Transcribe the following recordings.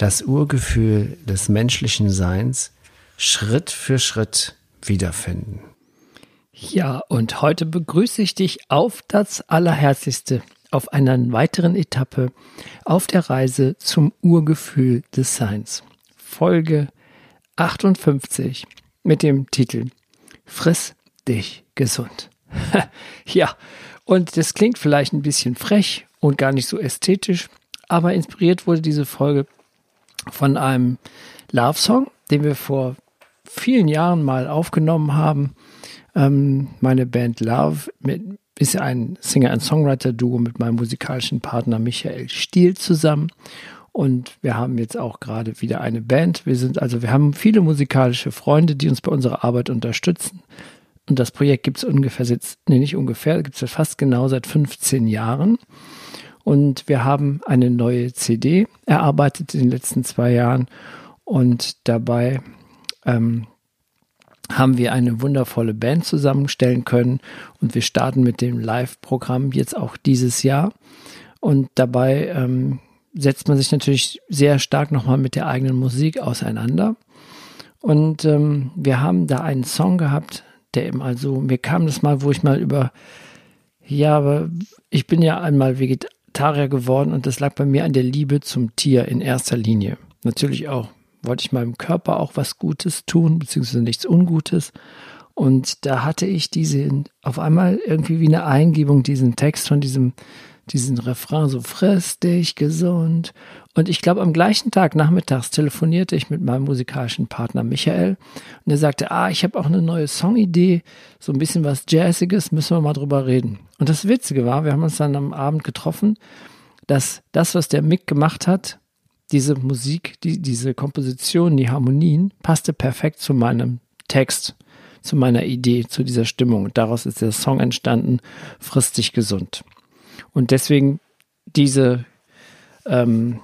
das Urgefühl des menschlichen Seins Schritt für Schritt wiederfinden. Ja, und heute begrüße ich dich auf das Allerherzlichste auf einer weiteren Etappe auf der Reise zum Urgefühl des Seins. Folge 58 mit dem Titel Friss dich gesund. ja, und das klingt vielleicht ein bisschen frech und gar nicht so ästhetisch, aber inspiriert wurde diese Folge von einem Love-Song, den wir vor vielen Jahren mal aufgenommen haben. Ähm, meine Band Love mit, ist ein Singer- und Songwriter-Duo mit meinem musikalischen Partner Michael Stiel zusammen. Und wir haben jetzt auch gerade wieder eine Band. Wir sind also, wir haben viele musikalische Freunde, die uns bei unserer Arbeit unterstützen. Und das Projekt gibt es ungefähr, nee, nicht ungefähr, gibt es fast genau seit 15 Jahren. Und wir haben eine neue CD erarbeitet in den letzten zwei Jahren. Und dabei ähm, haben wir eine wundervolle Band zusammenstellen können. Und wir starten mit dem Live-Programm jetzt auch dieses Jahr. Und dabei ähm, setzt man sich natürlich sehr stark nochmal mit der eigenen Musik auseinander. Und ähm, wir haben da einen Song gehabt, der eben also, mir kam das mal, wo ich mal über, ja, aber ich bin ja einmal Vegetarier Vegetarier geworden und das lag bei mir an der Liebe zum Tier in erster Linie. Natürlich auch wollte ich meinem Körper auch was Gutes tun, beziehungsweise nichts Ungutes. Und da hatte ich diese, auf einmal irgendwie wie eine Eingebung, diesen Text von diesem, diesen Refrain, so friss dich gesund. Und ich glaube, am gleichen Tag nachmittags telefonierte ich mit meinem musikalischen Partner Michael und er sagte, ah, ich habe auch eine neue Songidee, so ein bisschen was Jazziges, müssen wir mal drüber reden. Und das Witzige war, wir haben uns dann am Abend getroffen, dass das, was der Mick gemacht hat, diese Musik, die, diese Komposition, die Harmonien, passte perfekt zu meinem Text, zu meiner Idee, zu dieser Stimmung. Und daraus ist der Song entstanden, Fristig gesund. Und deswegen diese ähm,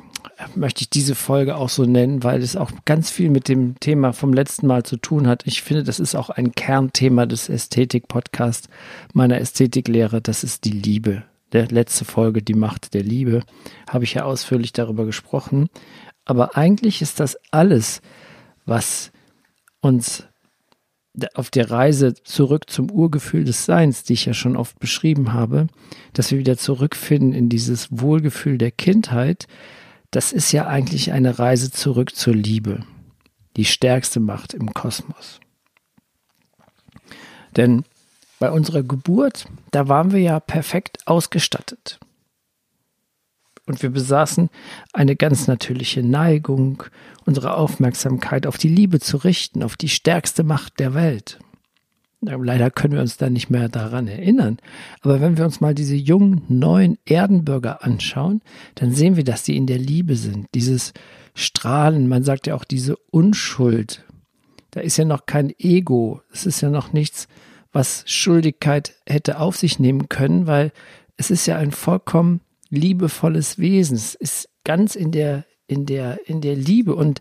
möchte ich diese Folge auch so nennen, weil es auch ganz viel mit dem Thema vom letzten Mal zu tun hat. Ich finde, das ist auch ein Kernthema des Ästhetik-Podcasts meiner Ästhetiklehre. Das ist die Liebe. Der letzte Folge, die Macht der Liebe, habe ich ja ausführlich darüber gesprochen. Aber eigentlich ist das alles, was uns auf der Reise zurück zum Urgefühl des Seins, die ich ja schon oft beschrieben habe, dass wir wieder zurückfinden in dieses Wohlgefühl der Kindheit, das ist ja eigentlich eine Reise zurück zur Liebe, die stärkste Macht im Kosmos. Denn bei unserer Geburt, da waren wir ja perfekt ausgestattet. Und wir besaßen eine ganz natürliche Neigung, unsere Aufmerksamkeit auf die Liebe zu richten, auf die stärkste Macht der Welt. Leider können wir uns da nicht mehr daran erinnern. Aber wenn wir uns mal diese jungen, neuen Erdenbürger anschauen, dann sehen wir, dass sie in der Liebe sind. Dieses Strahlen, man sagt ja auch diese Unschuld. Da ist ja noch kein Ego. Es ist ja noch nichts, was Schuldigkeit hätte auf sich nehmen können, weil es ist ja ein vollkommen liebevolles Wesen. Es ist ganz in der, in der, in der Liebe und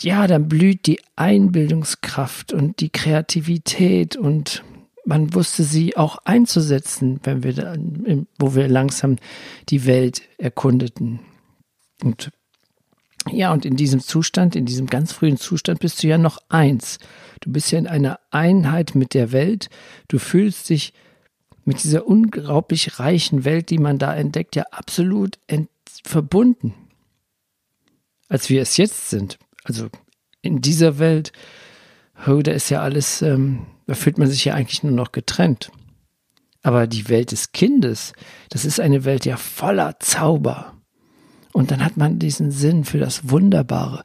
ja, dann blüht die Einbildungskraft und die Kreativität und man wusste sie auch einzusetzen, wenn wir da, wo wir langsam die Welt erkundeten. Und ja, und in diesem Zustand, in diesem ganz frühen Zustand bist du ja noch eins. Du bist ja in einer Einheit mit der Welt. Du fühlst dich mit dieser unglaublich reichen Welt, die man da entdeckt, ja absolut verbunden. Als wir es jetzt sind, also in dieser Welt, oh, da ist ja alles, ähm, da fühlt man sich ja eigentlich nur noch getrennt. Aber die Welt des Kindes, das ist eine Welt ja voller Zauber. Und dann hat man diesen Sinn für das Wunderbare,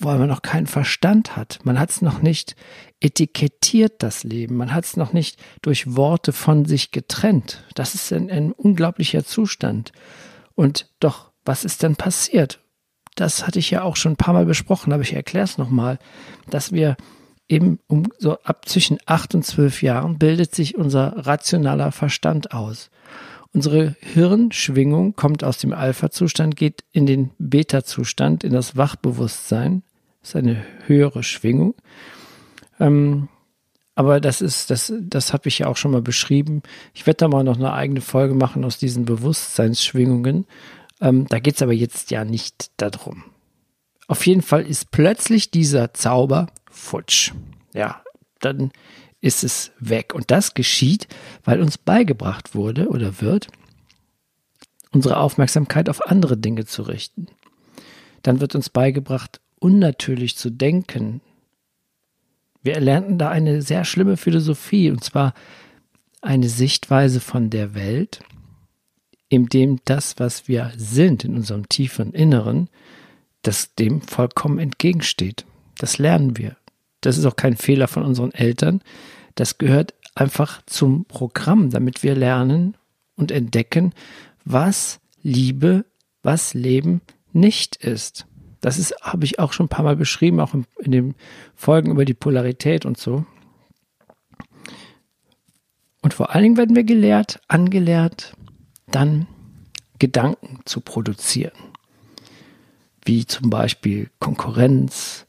weil man noch keinen Verstand hat. Man hat es noch nicht etikettiert, das Leben. Man hat es noch nicht durch Worte von sich getrennt. Das ist ein, ein unglaublicher Zustand. Und doch, was ist denn passiert? Das hatte ich ja auch schon ein paar Mal besprochen, aber ich erkläre es nochmal, dass wir eben um so ab zwischen acht und zwölf Jahren bildet sich unser rationaler Verstand aus. Unsere Hirnschwingung kommt aus dem Alpha-Zustand, geht in den Beta-Zustand, in das Wachbewusstsein. Das ist eine höhere Schwingung. Ähm, aber das ist, das, das habe ich ja auch schon mal beschrieben. Ich werde da mal noch eine eigene Folge machen aus diesen Bewusstseinsschwingungen. Ähm, da geht es aber jetzt ja nicht darum. Auf jeden Fall ist plötzlich dieser Zauber futsch. Ja, dann ist es weg. Und das geschieht, weil uns beigebracht wurde oder wird, unsere Aufmerksamkeit auf andere Dinge zu richten. Dann wird uns beigebracht, unnatürlich zu denken. Wir erlernten da eine sehr schlimme Philosophie, und zwar eine Sichtweise von der Welt, in dem das, was wir sind in unserem tiefen Inneren, das dem vollkommen entgegensteht. Das lernen wir. Das ist auch kein Fehler von unseren Eltern. Das gehört einfach zum Programm, damit wir lernen und entdecken, was Liebe, was Leben nicht ist. Das ist, habe ich auch schon ein paar Mal beschrieben, auch in, in den Folgen über die Polarität und so. Und vor allen Dingen werden wir gelehrt, angelehrt, dann Gedanken zu produzieren. Wie zum Beispiel Konkurrenz,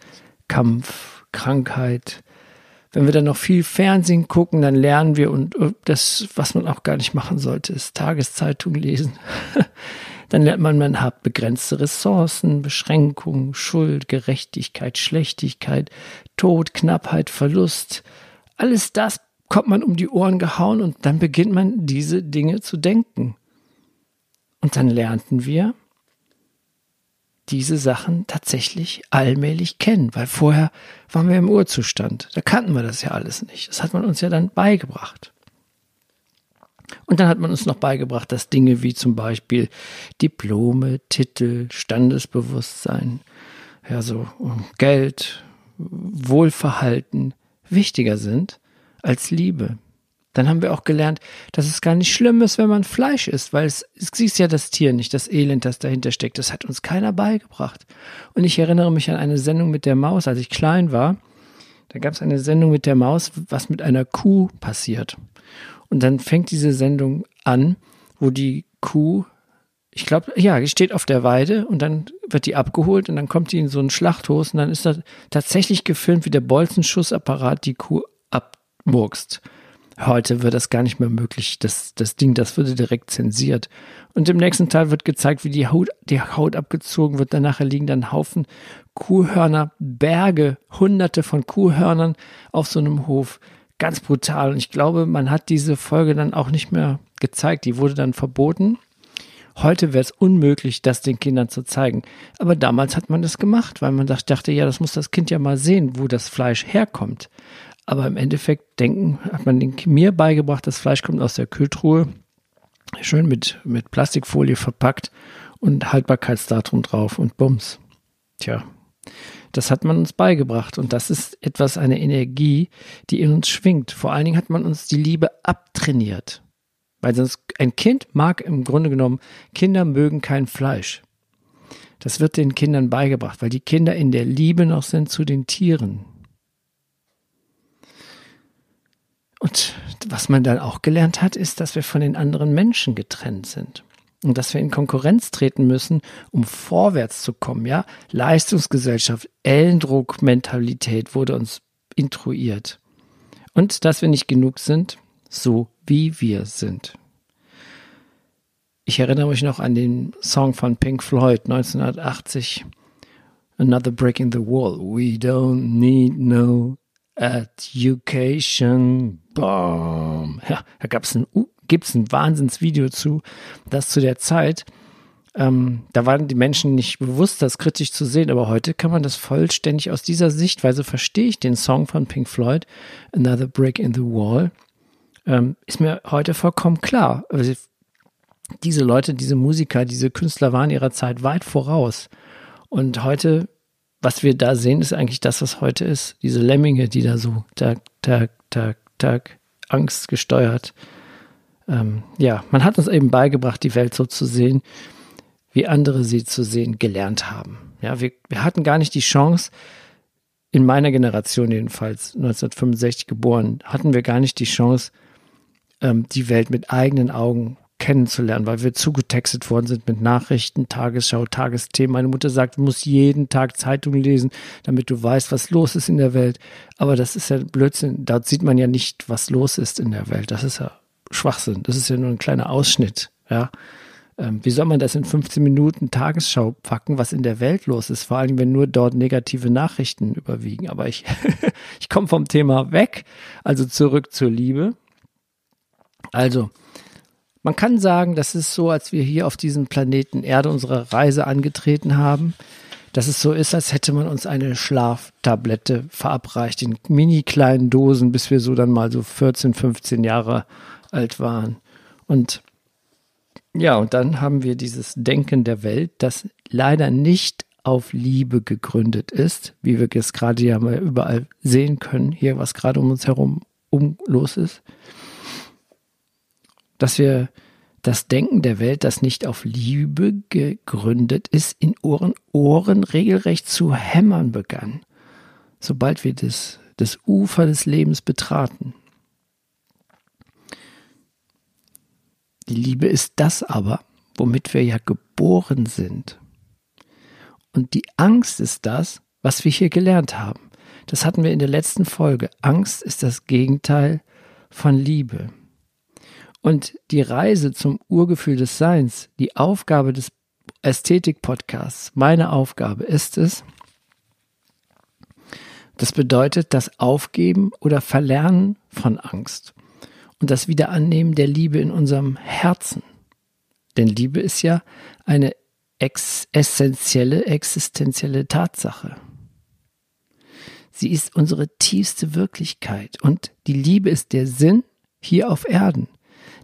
Kampf, Krankheit. Wenn wir dann noch viel Fernsehen gucken, dann lernen wir und das, was man auch gar nicht machen sollte, ist Tageszeitung lesen. dann lernt man, man hat begrenzte Ressourcen, Beschränkungen, Schuld, Gerechtigkeit, Schlechtigkeit, Tod, Knappheit, Verlust. Alles das kommt man um die Ohren gehauen und dann beginnt man diese Dinge zu denken. Und dann lernten wir diese Sachen tatsächlich allmählich kennen, weil vorher waren wir im Urzustand. Da kannten wir das ja alles nicht. Das hat man uns ja dann beigebracht. Und dann hat man uns noch beigebracht, dass Dinge wie zum Beispiel Diplome, Titel, Standesbewusstsein, ja so Geld, Wohlverhalten wichtiger sind als Liebe. Dann haben wir auch gelernt, dass es gar nicht schlimm ist, wenn man Fleisch isst, weil es, es siehst ja das Tier nicht, das Elend, das dahinter steckt. Das hat uns keiner beigebracht. Und ich erinnere mich an eine Sendung mit der Maus, als ich klein war. Da gab es eine Sendung mit der Maus, was mit einer Kuh passiert. Und dann fängt diese Sendung an, wo die Kuh, ich glaube, ja, steht auf der Weide und dann wird die abgeholt und dann kommt die in so einen Schlachthof und dann ist da tatsächlich gefilmt, wie der Bolzenschussapparat die Kuh abmurkst. Heute wird das gar nicht mehr möglich. Das, das Ding, das würde direkt zensiert. Und im nächsten Teil wird gezeigt, wie die Haut, die Haut abgezogen wird. Danach liegen dann Haufen Kuhhörner, Berge, hunderte von Kuhhörnern auf so einem Hof. Ganz brutal. Und ich glaube, man hat diese Folge dann auch nicht mehr gezeigt. Die wurde dann verboten. Heute wäre es unmöglich, das den Kindern zu zeigen. Aber damals hat man das gemacht, weil man dachte, ja, das muss das Kind ja mal sehen, wo das Fleisch herkommt. Aber im Endeffekt denken, hat man mir beigebracht, das Fleisch kommt aus der Kühltruhe, schön mit, mit Plastikfolie verpackt und Haltbarkeitsdatum drauf und Bums. Tja, das hat man uns beigebracht und das ist etwas, eine Energie, die in uns schwingt. Vor allen Dingen hat man uns die Liebe abtrainiert. Weil sonst ein Kind mag im Grunde genommen, Kinder mögen kein Fleisch. Das wird den Kindern beigebracht, weil die Kinder in der Liebe noch sind zu den Tieren. Und was man dann auch gelernt hat, ist, dass wir von den anderen Menschen getrennt sind. Und dass wir in Konkurrenz treten müssen, um vorwärts zu kommen, ja. Leistungsgesellschaft, Ellendruckmentalität wurde uns intruiert. Und dass wir nicht genug sind, so wie wir sind. Ich erinnere mich noch an den Song von Pink Floyd 1980. Another Break in the Wall. We don't need no Education. Boom. Ja, da gab's ein, gibt's ein Wahnsinnsvideo zu, das zu der Zeit, ähm, da waren die Menschen nicht bewusst, das kritisch zu sehen, aber heute kann man das vollständig aus dieser Sichtweise verstehe ich den Song von Pink Floyd, Another Brick in the Wall, ähm, ist mir heute vollkommen klar. Also diese Leute, diese Musiker, diese Künstler waren ihrer Zeit weit voraus. Und heute was wir da sehen, ist eigentlich das, was heute ist. Diese Lemminge, die da so tak, tak, tak, Angst gesteuert. Ähm, ja, man hat uns eben beigebracht, die Welt so zu sehen. wie andere sie zu sehen gelernt haben. Ja, wir, wir hatten gar nicht die Chance, in meiner Generation jedenfalls, 1965 geboren, hatten wir gar nicht die Chance, ähm, die Welt mit eigenen Augen kennenzulernen, weil wir zugetextet worden sind mit Nachrichten, Tagesschau, Tagesthemen. Meine Mutter sagt, du musst jeden Tag Zeitung lesen, damit du weißt, was los ist in der Welt. Aber das ist ja Blödsinn. Dort sieht man ja nicht, was los ist in der Welt. Das ist ja Schwachsinn. Das ist ja nur ein kleiner Ausschnitt. Ja. Ähm, wie soll man das in 15 Minuten Tagesschau packen, was in der Welt los ist? Vor allem, wenn nur dort negative Nachrichten überwiegen. Aber ich, ich komme vom Thema weg. Also zurück zur Liebe. Also, man kann sagen, das ist so, als wir hier auf diesem Planeten Erde unsere Reise angetreten haben, dass es so ist, als hätte man uns eine Schlaftablette verabreicht in mini kleinen Dosen, bis wir so dann mal so 14, 15 Jahre alt waren. Und ja, und dann haben wir dieses Denken der Welt, das leider nicht auf Liebe gegründet ist, wie wir es gerade ja mal überall sehen können, hier was gerade um uns herum um los ist dass wir das Denken der Welt, das nicht auf Liebe gegründet ist, in Ohren, Ohren regelrecht zu hämmern begann, sobald wir das, das Ufer des Lebens betraten. Die Liebe ist das aber, womit wir ja geboren sind. Und die Angst ist das, was wir hier gelernt haben. Das hatten wir in der letzten Folge. Angst ist das Gegenteil von Liebe. Und die Reise zum Urgefühl des Seins, die Aufgabe des Ästhetik-Podcasts, meine Aufgabe ist es, das bedeutet das Aufgeben oder Verlernen von Angst und das Wiederannehmen der Liebe in unserem Herzen. Denn Liebe ist ja eine ex essentielle, existenzielle Tatsache. Sie ist unsere tiefste Wirklichkeit und die Liebe ist der Sinn hier auf Erden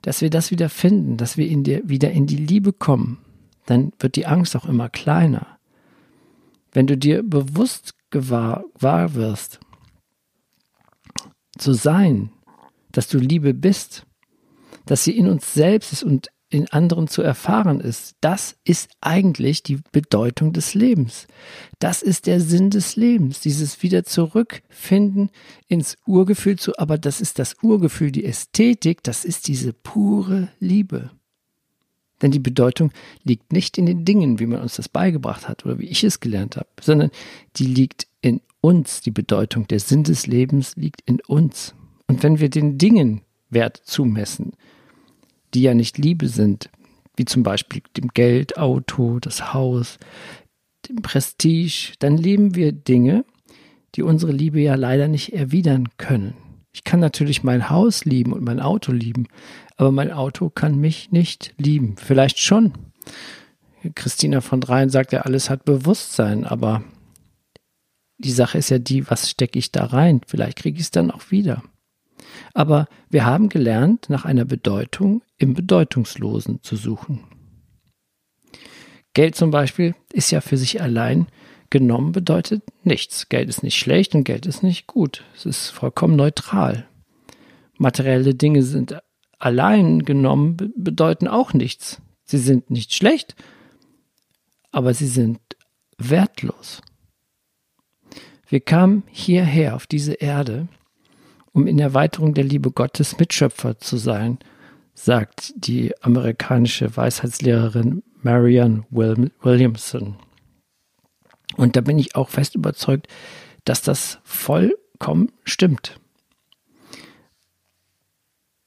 dass wir das wieder finden, dass wir in dir wieder in die Liebe kommen, dann wird die Angst auch immer kleiner. Wenn du dir bewusst gewahr, wahr wirst, zu sein, dass du Liebe bist, dass sie in uns selbst ist und in anderen zu erfahren ist, das ist eigentlich die Bedeutung des Lebens. Das ist der Sinn des Lebens, dieses wieder zurückfinden ins Urgefühl zu, aber das ist das Urgefühl, die Ästhetik, das ist diese pure Liebe. Denn die Bedeutung liegt nicht in den Dingen, wie man uns das beigebracht hat oder wie ich es gelernt habe, sondern die liegt in uns. Die Bedeutung, der Sinn des Lebens liegt in uns. Und wenn wir den Dingen Wert zumessen, die ja nicht Liebe sind, wie zum Beispiel dem Geld, Auto, das Haus, dem Prestige, dann lieben wir Dinge, die unsere Liebe ja leider nicht erwidern können. Ich kann natürlich mein Haus lieben und mein Auto lieben, aber mein Auto kann mich nicht lieben. Vielleicht schon. Christina von Dreien sagt ja, alles hat Bewusstsein, aber die Sache ist ja die, was stecke ich da rein? Vielleicht kriege ich es dann auch wieder. Aber wir haben gelernt, nach einer Bedeutung im Bedeutungslosen zu suchen. Geld zum Beispiel ist ja für sich allein genommen bedeutet nichts. Geld ist nicht schlecht und Geld ist nicht gut. Es ist vollkommen neutral. Materielle Dinge sind allein genommen bedeuten auch nichts. Sie sind nicht schlecht, aber sie sind wertlos. Wir kamen hierher auf diese Erde, um in Erweiterung der Liebe Gottes Mitschöpfer zu sein, sagt die amerikanische Weisheitslehrerin Marianne Williamson. Und da bin ich auch fest überzeugt, dass das vollkommen stimmt.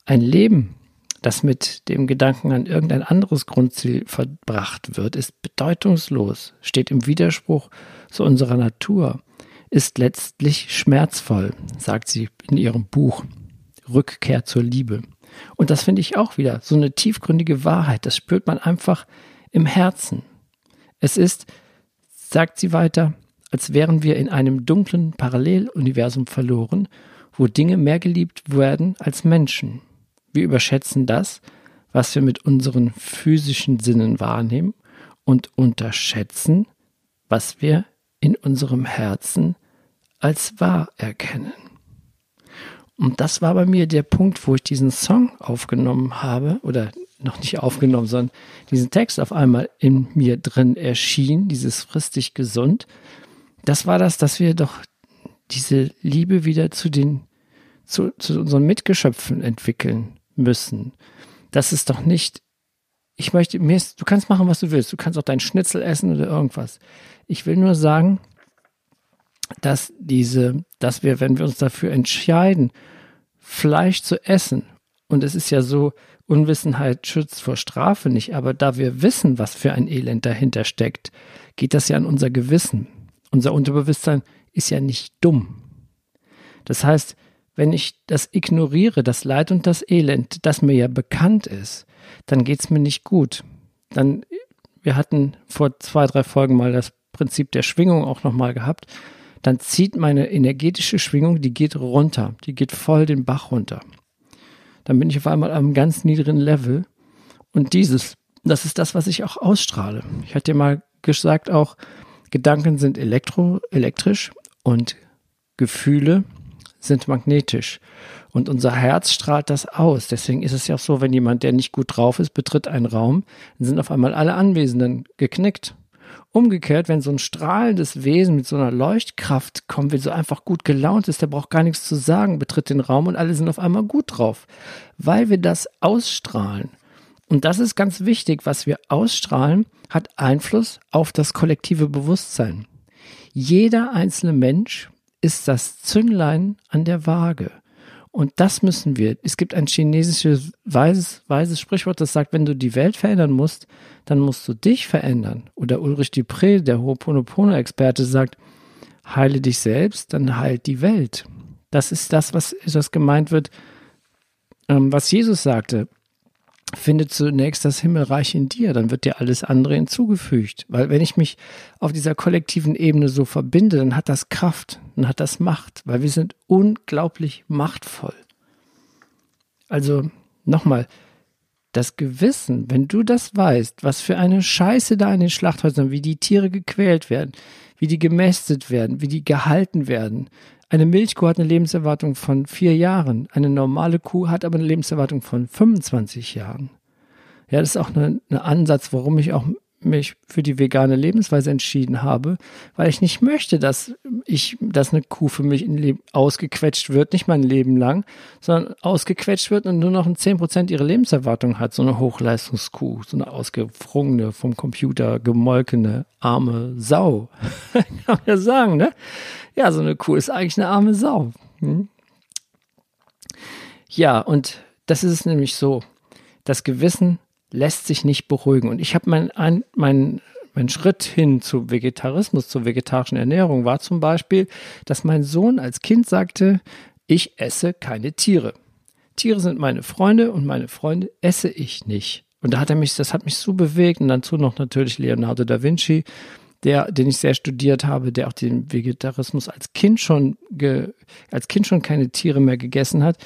Ein Leben, das mit dem Gedanken an irgendein anderes Grundziel verbracht wird, ist bedeutungslos, steht im Widerspruch zu unserer Natur ist letztlich schmerzvoll, sagt sie in ihrem Buch Rückkehr zur Liebe. Und das finde ich auch wieder so eine tiefgründige Wahrheit. Das spürt man einfach im Herzen. Es ist, sagt sie weiter, als wären wir in einem dunklen Paralleluniversum verloren, wo Dinge mehr geliebt werden als Menschen. Wir überschätzen das, was wir mit unseren physischen Sinnen wahrnehmen und unterschätzen, was wir in unserem Herzen als wahr erkennen. Und das war bei mir der Punkt, wo ich diesen Song aufgenommen habe oder noch nicht aufgenommen, sondern diesen Text auf einmal in mir drin erschien, dieses fristig gesund, das war das, dass wir doch diese Liebe wieder zu den, zu, zu unseren Mitgeschöpfen entwickeln müssen. Das ist doch nicht, ich möchte, mir ist, du kannst machen, was du willst. Du kannst auch dein Schnitzel essen oder irgendwas. Ich will nur sagen, dass diese, dass wir, wenn wir uns dafür entscheiden, Fleisch zu essen, und es ist ja so, Unwissenheit schützt vor Strafe nicht, aber da wir wissen, was für ein Elend dahinter steckt, geht das ja an unser Gewissen. Unser Unterbewusstsein ist ja nicht dumm. Das heißt, wenn ich das ignoriere, das Leid und das Elend, das mir ja bekannt ist, dann geht es mir nicht gut. Dann, wir hatten vor zwei, drei Folgen mal das Prinzip der Schwingung auch nochmal gehabt. Dann zieht meine energetische Schwingung, die geht runter, die geht voll den Bach runter. Dann bin ich auf einmal am ganz niedrigen Level. Und dieses, das ist das, was ich auch ausstrahle. Ich hatte mal gesagt auch, Gedanken sind elektro, elektrisch und Gefühle sind magnetisch. Und unser Herz strahlt das aus. Deswegen ist es ja auch so, wenn jemand, der nicht gut drauf ist, betritt einen Raum, dann sind auf einmal alle Anwesenden geknickt. Umgekehrt, wenn so ein strahlendes Wesen mit so einer Leuchtkraft kommt, wenn so einfach gut gelaunt ist, der braucht gar nichts zu sagen, betritt den Raum und alle sind auf einmal gut drauf, weil wir das ausstrahlen. Und das ist ganz wichtig, was wir ausstrahlen, hat Einfluss auf das kollektive Bewusstsein. Jeder einzelne Mensch ist das Zünglein an der Waage. Und das müssen wir. Es gibt ein chinesisches weises, weises Sprichwort, das sagt, wenn du die Welt verändern musst, dann musst du dich verändern. Oder Ulrich Dupré, der Ho'oponopono-Experte, sagt, heile dich selbst, dann heilt die Welt. Das ist das, was das gemeint wird, ähm, was Jesus sagte finde zunächst das Himmelreich in dir, dann wird dir alles andere hinzugefügt. Weil wenn ich mich auf dieser kollektiven Ebene so verbinde, dann hat das Kraft, dann hat das Macht, weil wir sind unglaublich machtvoll. Also nochmal, das Gewissen, wenn du das weißt, was für eine Scheiße da in den Schlachthäusern, wie die Tiere gequält werden, wie die gemästet werden, wie die gehalten werden, eine Milchkuh hat eine Lebenserwartung von vier Jahren. Eine normale Kuh hat aber eine Lebenserwartung von 25 Jahren. Ja, das ist auch ein Ansatz, warum ich auch mich für die vegane Lebensweise entschieden habe, weil ich nicht möchte, dass ich, dass eine Kuh für mich ausgequetscht wird, nicht mein Leben lang, sondern ausgequetscht wird und nur noch ein 10% ihre Lebenserwartung hat, so eine Hochleistungskuh, so eine ausgefrungene, vom Computer gemolkene, arme Sau. Kann man ja sagen, ne? Ja, so eine Kuh ist eigentlich eine arme Sau. Hm? Ja, und das ist es nämlich so. Das Gewissen lässt sich nicht beruhigen. Und ich habe mein, mein, mein Schritt hin zu Vegetarismus, zur vegetarischen Ernährung war zum Beispiel, dass mein Sohn als Kind sagte, ich esse keine Tiere. Tiere sind meine Freunde und meine Freunde esse ich nicht. Und da hat er mich, das hat mich so bewegt und dazu noch natürlich Leonardo da Vinci, der, den ich sehr studiert habe, der auch den Vegetarismus als Kind schon, ge, als Kind schon keine Tiere mehr gegessen hat,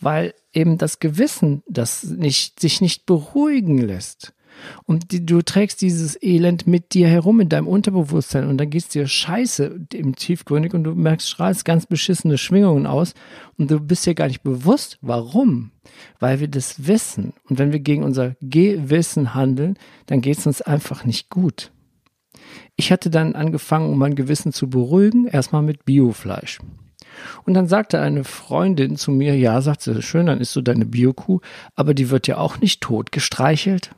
weil eben das Gewissen, das nicht, sich nicht beruhigen lässt. Und die, du trägst dieses Elend mit dir herum in deinem Unterbewusstsein und dann geht's dir scheiße im Tiefgründig und du merkst, strahlst ganz beschissene Schwingungen aus und du bist dir gar nicht bewusst, warum. Weil wir das wissen. Und wenn wir gegen unser Gewissen handeln, dann geht's uns einfach nicht gut. Ich hatte dann angefangen, um mein Gewissen zu beruhigen, erstmal mit Biofleisch. Und dann sagte eine Freundin zu mir, ja, sagt sie, schön, dann isst du deine Biokuh, aber die wird ja auch nicht tot gestreichelt.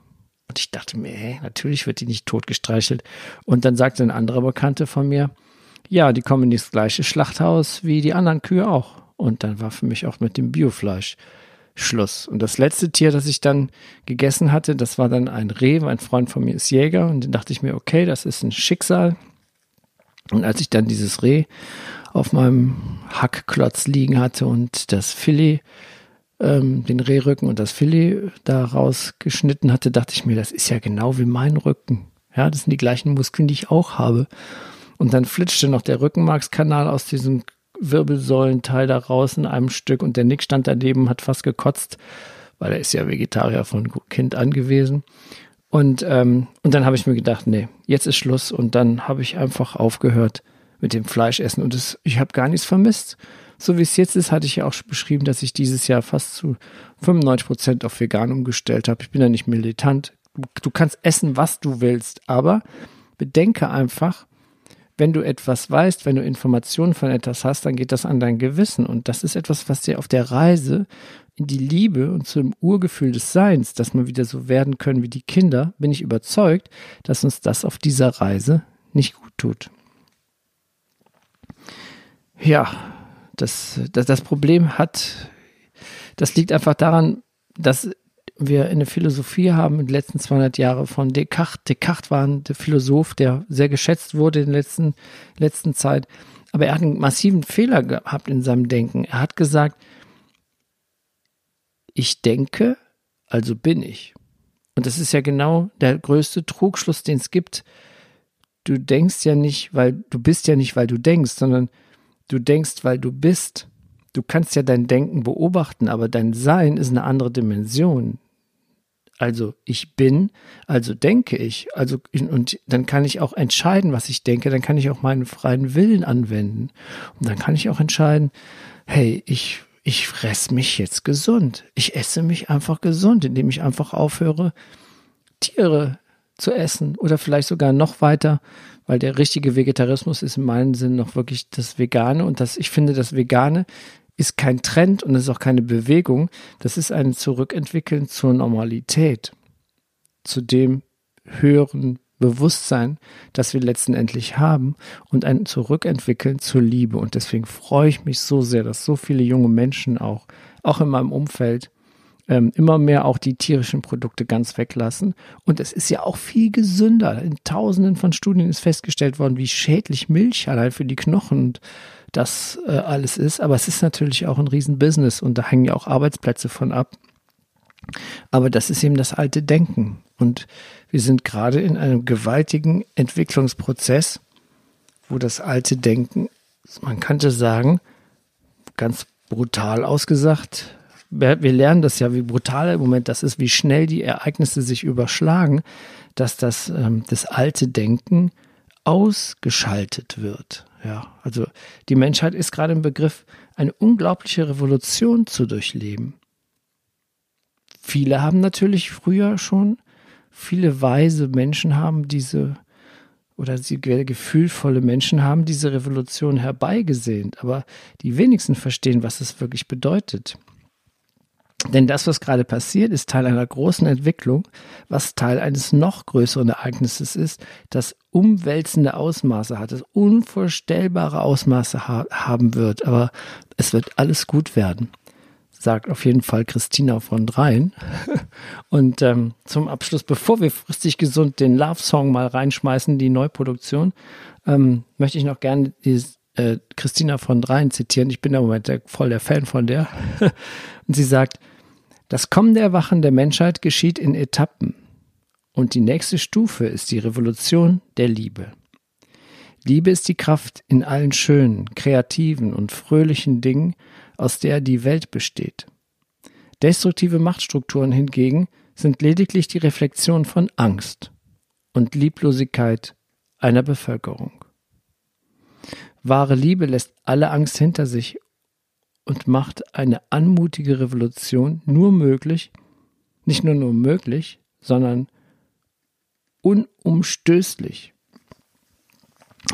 Und ich dachte mir, hey, natürlich wird die nicht tot gestreichelt. Und dann sagte eine andere Bekannte von mir, ja, die kommen in das gleiche Schlachthaus wie die anderen Kühe auch. Und dann war für mich auch mit dem Biofleisch Schluss. Und das letzte Tier, das ich dann gegessen hatte, das war dann ein Reh. Ein Freund von mir ist Jäger. Und dann dachte ich mir, okay, das ist ein Schicksal. Und als ich dann dieses Reh auf meinem Hackklotz liegen hatte und das Filet, ähm, den Rehrücken und das Filet da rausgeschnitten hatte, dachte ich mir, das ist ja genau wie mein Rücken. Ja, das sind die gleichen Muskeln, die ich auch habe. Und dann flitschte noch der Rückenmarkskanal aus diesem Wirbelsäulenteil da raus in einem Stück und der Nick stand daneben, hat fast gekotzt, weil er ist ja Vegetarier von Kind an gewesen. Und, ähm, und dann habe ich mir gedacht, nee, jetzt ist Schluss. Und dann habe ich einfach aufgehört mit dem Fleischessen und das, ich habe gar nichts vermisst. So wie es jetzt ist, hatte ich ja auch beschrieben, dass ich dieses Jahr fast zu 95 Prozent auf vegan umgestellt habe. Ich bin ja nicht militant. Du, du kannst essen, was du willst, aber bedenke einfach, wenn du etwas weißt, wenn du Informationen von etwas hast, dann geht das an dein Gewissen. Und das ist etwas, was dir auf der Reise in die Liebe und zum Urgefühl des Seins, dass wir wieder so werden können wie die Kinder, bin ich überzeugt, dass uns das auf dieser Reise nicht gut tut. Ja, das, das, das Problem hat, das liegt einfach daran, dass wir eine Philosophie haben in den letzten 200 Jahren von Descartes. Descartes war ein Philosoph, der sehr geschätzt wurde in der letzten, letzten Zeit. Aber er hat einen massiven Fehler gehabt in seinem Denken. Er hat gesagt, ich denke, also bin ich. Und das ist ja genau der größte Trugschluss, den es gibt. Du denkst ja nicht, weil du bist ja nicht, weil du denkst, sondern du denkst, weil du bist. Du kannst ja dein Denken beobachten, aber dein Sein ist eine andere Dimension. Also ich bin, also denke ich, also und dann kann ich auch entscheiden, was ich denke, dann kann ich auch meinen freien Willen anwenden und dann kann ich auch entscheiden, hey, ich ich fress mich jetzt gesund. Ich esse mich einfach gesund, indem ich einfach aufhöre, Tiere zu essen oder vielleicht sogar noch weiter, weil der richtige Vegetarismus ist in meinem Sinn noch wirklich das Vegane und das, ich finde, das Vegane ist kein Trend und ist auch keine Bewegung. Das ist ein Zurückentwickeln zur Normalität, zu dem höheren Bewusstsein, das wir letztendlich haben und ein Zurückentwickeln zur Liebe. Und deswegen freue ich mich so sehr, dass so viele junge Menschen auch, auch in meinem Umfeld, ähm, immer mehr auch die tierischen Produkte ganz weglassen. Und es ist ja auch viel gesünder. In tausenden von Studien ist festgestellt worden, wie schädlich Milch allein für die Knochen und das äh, alles ist. Aber es ist natürlich auch ein Riesenbusiness und da hängen ja auch Arbeitsplätze von ab. Aber das ist eben das alte Denken. Und wir sind gerade in einem gewaltigen Entwicklungsprozess, wo das alte Denken, man könnte sagen, ganz brutal ausgesagt, wir lernen das ja, wie brutal im Moment das ist, wie schnell die Ereignisse sich überschlagen, dass das, ähm, das alte Denken ausgeschaltet wird. Ja, also die Menschheit ist gerade im Begriff, eine unglaubliche Revolution zu durchleben. Viele haben natürlich früher schon viele weise Menschen haben diese oder sie gefühlvolle Menschen haben diese Revolution herbeigesehnt, aber die wenigsten verstehen, was es wirklich bedeutet. Denn das, was gerade passiert, ist Teil einer großen Entwicklung, was Teil eines noch größeren Ereignisses ist, das umwälzende Ausmaße hat, das unvorstellbare Ausmaße ha haben wird. Aber es wird alles gut werden sagt auf jeden Fall Christina von Dreien. Und ähm, zum Abschluss, bevor wir fristig gesund den Love-Song mal reinschmeißen, die Neuproduktion, ähm, möchte ich noch gerne die, äh, Christina von Dreien zitieren. Ich bin im Moment voll der Fan von der. Und sie sagt, das Kommen der Erwachen der Menschheit geschieht in Etappen. Und die nächste Stufe ist die Revolution der Liebe. Liebe ist die Kraft in allen schönen, kreativen und fröhlichen Dingen, aus der die Welt besteht. Destruktive Machtstrukturen hingegen sind lediglich die Reflexion von Angst und Lieblosigkeit einer Bevölkerung. Wahre Liebe lässt alle Angst hinter sich und macht eine anmutige Revolution nur möglich, nicht nur nur möglich, sondern unumstößlich.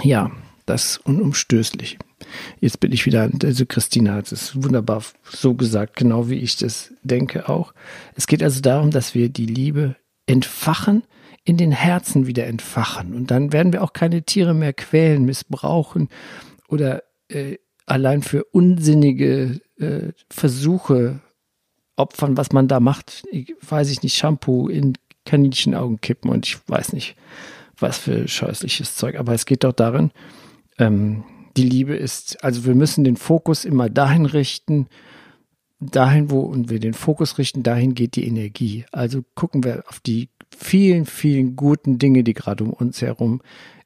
Ja, das unumstößlich. Jetzt bin ich wieder, also Christina hat es wunderbar so gesagt, genau wie ich das denke auch. Es geht also darum, dass wir die Liebe entfachen, in den Herzen wieder entfachen. Und dann werden wir auch keine Tiere mehr quälen, missbrauchen oder äh, allein für unsinnige äh, Versuche opfern, was man da macht. Ich, weiß ich nicht, Shampoo in Kaninchenaugen kippen und ich weiß nicht, was für scheußliches Zeug. Aber es geht doch darin, ähm, die Liebe ist, also wir müssen den Fokus immer dahin richten, dahin, wo wir den Fokus richten, dahin geht die Energie. Also gucken wir auf die vielen, vielen guten Dinge, die gerade um uns herum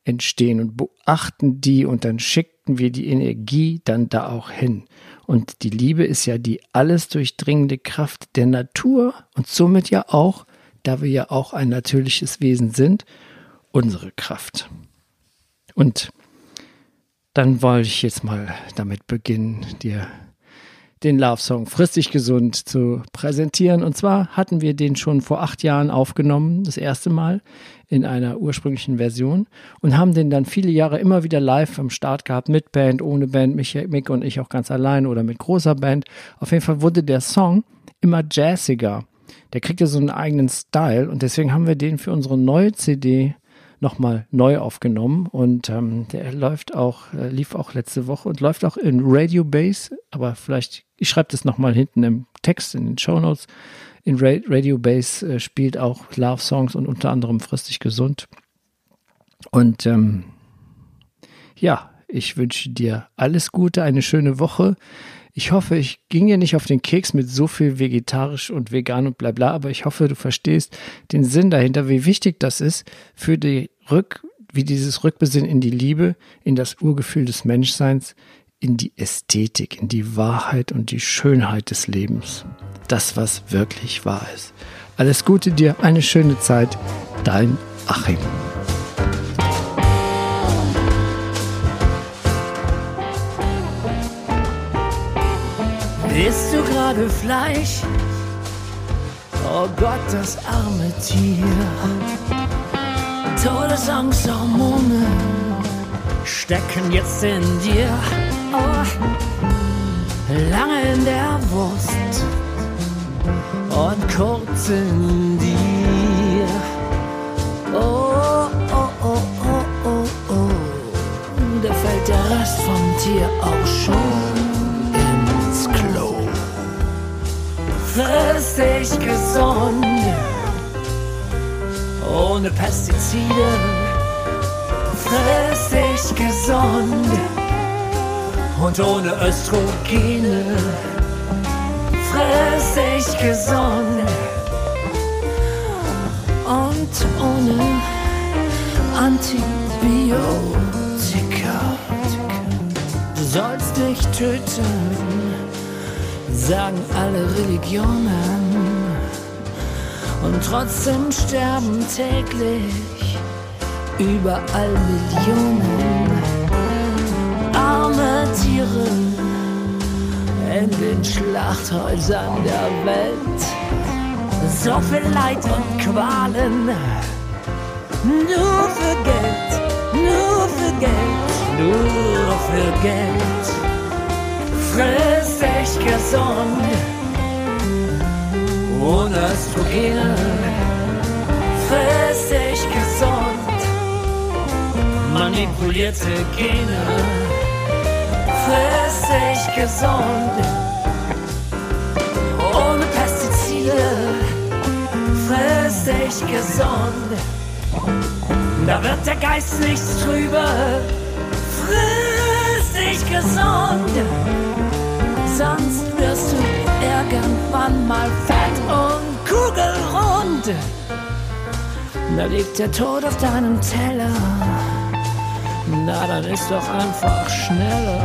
entstehen und beachten die und dann schicken wir die Energie dann da auch hin. Und die Liebe ist ja die alles durchdringende Kraft der Natur und somit ja auch, da wir ja auch ein natürliches Wesen sind, unsere Kraft. Und dann wollte ich jetzt mal damit beginnen, dir den Love Song Fristig Gesund zu präsentieren. Und zwar hatten wir den schon vor acht Jahren aufgenommen, das erste Mal in einer ursprünglichen Version und haben den dann viele Jahre immer wieder live am Start gehabt, mit Band, ohne Band, Mick und ich auch ganz allein oder mit großer Band. Auf jeden Fall wurde der Song immer jazziger. Der kriegte so einen eigenen Style und deswegen haben wir den für unsere neue CD nochmal neu aufgenommen und ähm, der läuft auch, äh, lief auch letzte Woche und läuft auch in Radio Base, aber vielleicht, ich schreibe das nochmal hinten im Text in den Show Notes. In Ra Radio Base äh, spielt auch Love Songs und unter anderem Fristig Gesund. Und ähm, ja, ich wünsche dir alles Gute, eine schöne Woche. Ich hoffe, ich ging dir nicht auf den Keks mit so viel vegetarisch und vegan und bla bla, aber ich hoffe, du verstehst den Sinn dahinter, wie wichtig das ist für die Rück, wie dieses Rückbesinnen in die Liebe, in das Urgefühl des Menschseins, in die Ästhetik, in die Wahrheit und die Schönheit des Lebens. Das, was wirklich wahr ist. Alles Gute dir, eine schöne Zeit. Dein Achim. Isst du gerade Fleisch? Oh Gott, das arme Tier. Todesangsthormone stecken jetzt in dir. Oh, lange in der Wurst und kurz in dir. Oh, oh, oh, oh, oh, oh. Da fällt der Rest vom Tier auch schon. friss dich gesund, ohne Pestizide. Friss dich gesund und ohne Östrogene. Friss dich gesund und ohne Antibiotika. Du sollst dich töten sagen alle Religionen. Und trotzdem sterben täglich überall Millionen arme Tiere in den Schlachthäusern der Welt. So viel Leid und Qualen, nur für Geld, nur für Geld, nur für Geld friss dich gesund. Ohne Östrogene, friss dich gesund. Manipulierte Gene, dich gesund. Ohne Pestizide, dich gesund. Da wird der Geist nichts trüber, friss dich gesund sonst wirst du irgendwann mal fett und kugelrund. Da liegt der Tod auf deinem Teller. Na, dann ist doch einfach schneller.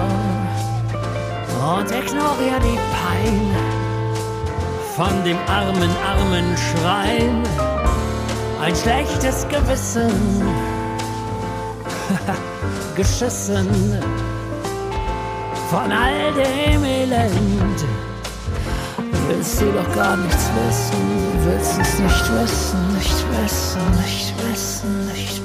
Und ignoriere die Pein von dem armen, armen Schrein. Ein schlechtes Gewissen, geschissen von all dem Elend. Willst du doch gar nichts wissen, willst es nicht wissen, nicht wissen, nicht wissen, nicht wissen,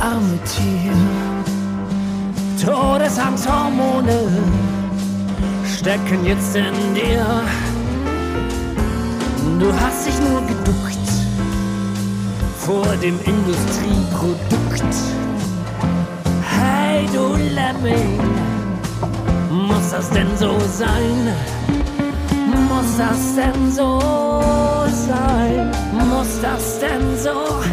arme Tier. Todesangsthormone stecken jetzt in dir. Du hast dich nur geduckt vor dem Industrieprodukt. Hey, du Lemming, muss das denn so sein? Muss das denn so sein? Muss das denn so?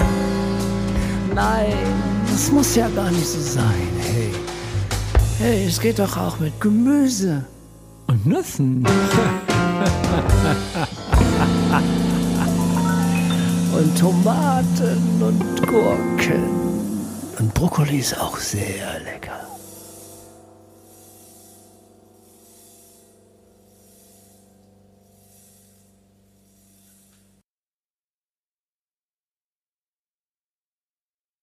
Nein, das muss ja gar nicht so sein. Hey, hey, es geht doch auch mit Gemüse und Nüssen. und Tomaten und Gurken. Und Brokkoli ist auch sehr lecker.